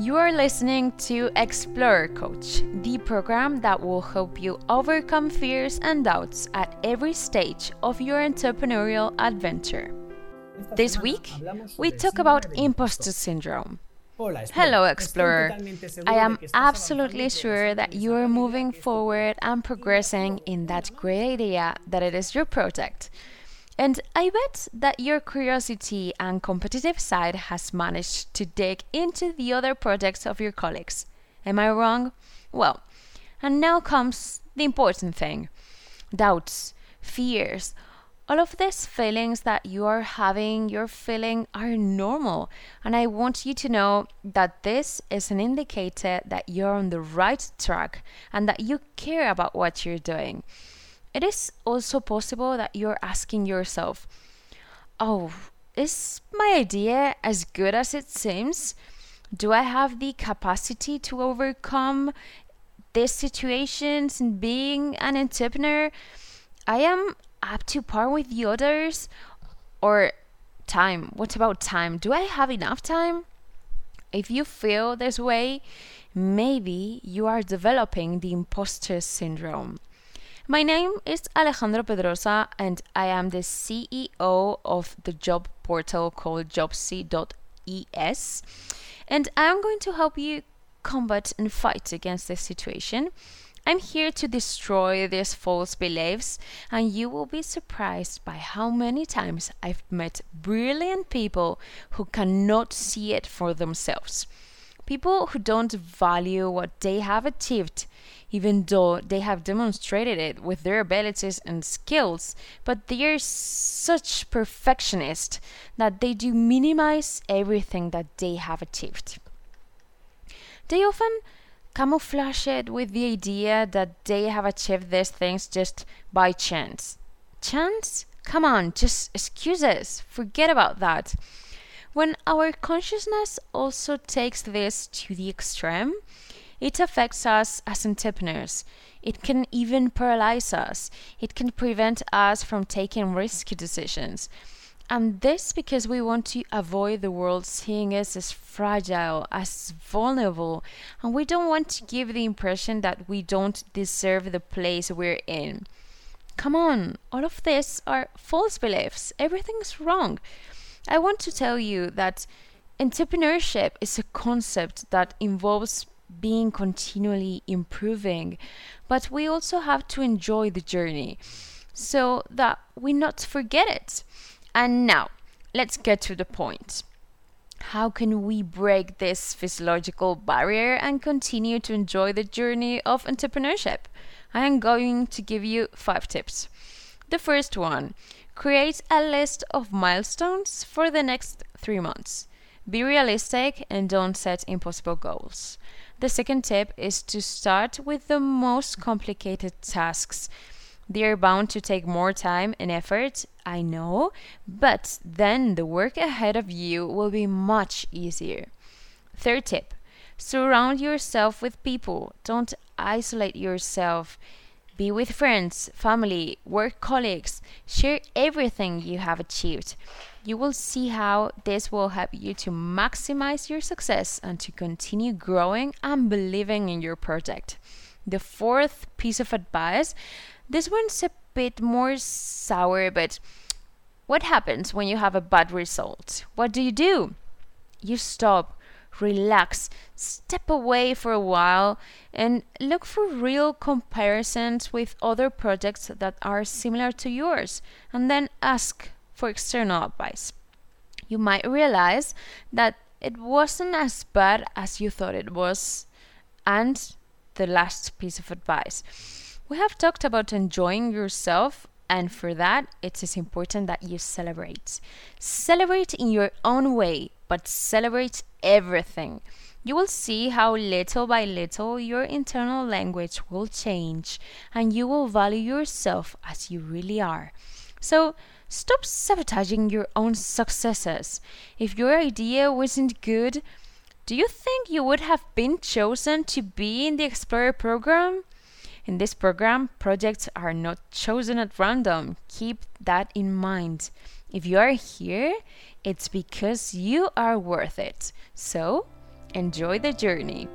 You are listening to Explorer Coach, the program that will help you overcome fears and doubts at every stage of your entrepreneurial adventure. This week, we talk about imposter syndrome. Hello, Explorer. I am absolutely sure that you are moving forward and progressing in that great idea that it is your project. And I bet that your curiosity and competitive side has managed to dig into the other projects of your colleagues. Am I wrong? Well, and now comes the important thing doubts, fears, all of these feelings that you are having, you're feeling, are normal. And I want you to know that this is an indicator that you're on the right track and that you care about what you're doing. It is also possible that you're asking yourself, oh, is my idea as good as it seems? Do I have the capacity to overcome these situations and being an entrepreneur? I am up to par with the others? Or time? What about time? Do I have enough time? If you feel this way, maybe you are developing the imposter syndrome. My name is Alejandro Pedrosa, and I am the CEO of the job portal called Jobsy.es. And I'm going to help you combat and fight against this situation. I'm here to destroy these false beliefs, and you will be surprised by how many times I've met brilliant people who cannot see it for themselves. People who don't value what they have achieved even though they have demonstrated it with their abilities and skills, but they are such perfectionists that they do minimize everything that they have achieved. They often camouflage it with the idea that they have achieved these things just by chance. Chance? Come on, just excuses. Forget about that. When our consciousness also takes this to the extreme, it affects us as entrepreneurs. It can even paralyze us. It can prevent us from taking risky decisions. And this because we want to avoid the world seeing us as fragile, as vulnerable, and we don't want to give the impression that we don't deserve the place we're in. Come on, all of this are false beliefs. Everything's wrong. I want to tell you that entrepreneurship is a concept that involves being continually improving, but we also have to enjoy the journey so that we not forget it. And now, let's get to the point. How can we break this physiological barrier and continue to enjoy the journey of entrepreneurship? I am going to give you five tips. The first one create a list of milestones for the next three months. Be realistic and don't set impossible goals. The second tip is to start with the most complicated tasks. They are bound to take more time and effort, I know, but then the work ahead of you will be much easier. Third tip surround yourself with people. Don't isolate yourself. Be with friends, family, work colleagues. Share everything you have achieved. You will see how this will help you to maximize your success and to continue growing and believing in your project. The fourth piece of advice this one's a bit more sour, but what happens when you have a bad result? What do you do? You stop relax, step away for a while, and look for real comparisons with other projects that are similar to yours, and then ask for external advice. You might realize that it wasn't as bad as you thought it was. And the last piece of advice we have talked about enjoying yourself and for that, it is important that you celebrate. Celebrate in your own way, but celebrate everything. You will see how little by little your internal language will change and you will value yourself as you really are. So, stop sabotaging your own successes. If your idea wasn't good, do you think you would have been chosen to be in the Explorer program? In this program, projects are not chosen at random. Keep that in mind. If you are here, it's because you are worth it. So, Enjoy the journey.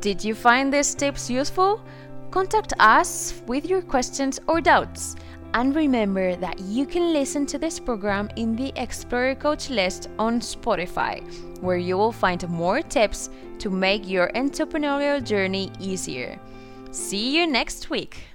Did you find these tips useful? Contact us with your questions or doubts. And remember that you can listen to this program in the Explorer Coach list on Spotify, where you will find more tips to make your entrepreneurial journey easier. See you next week.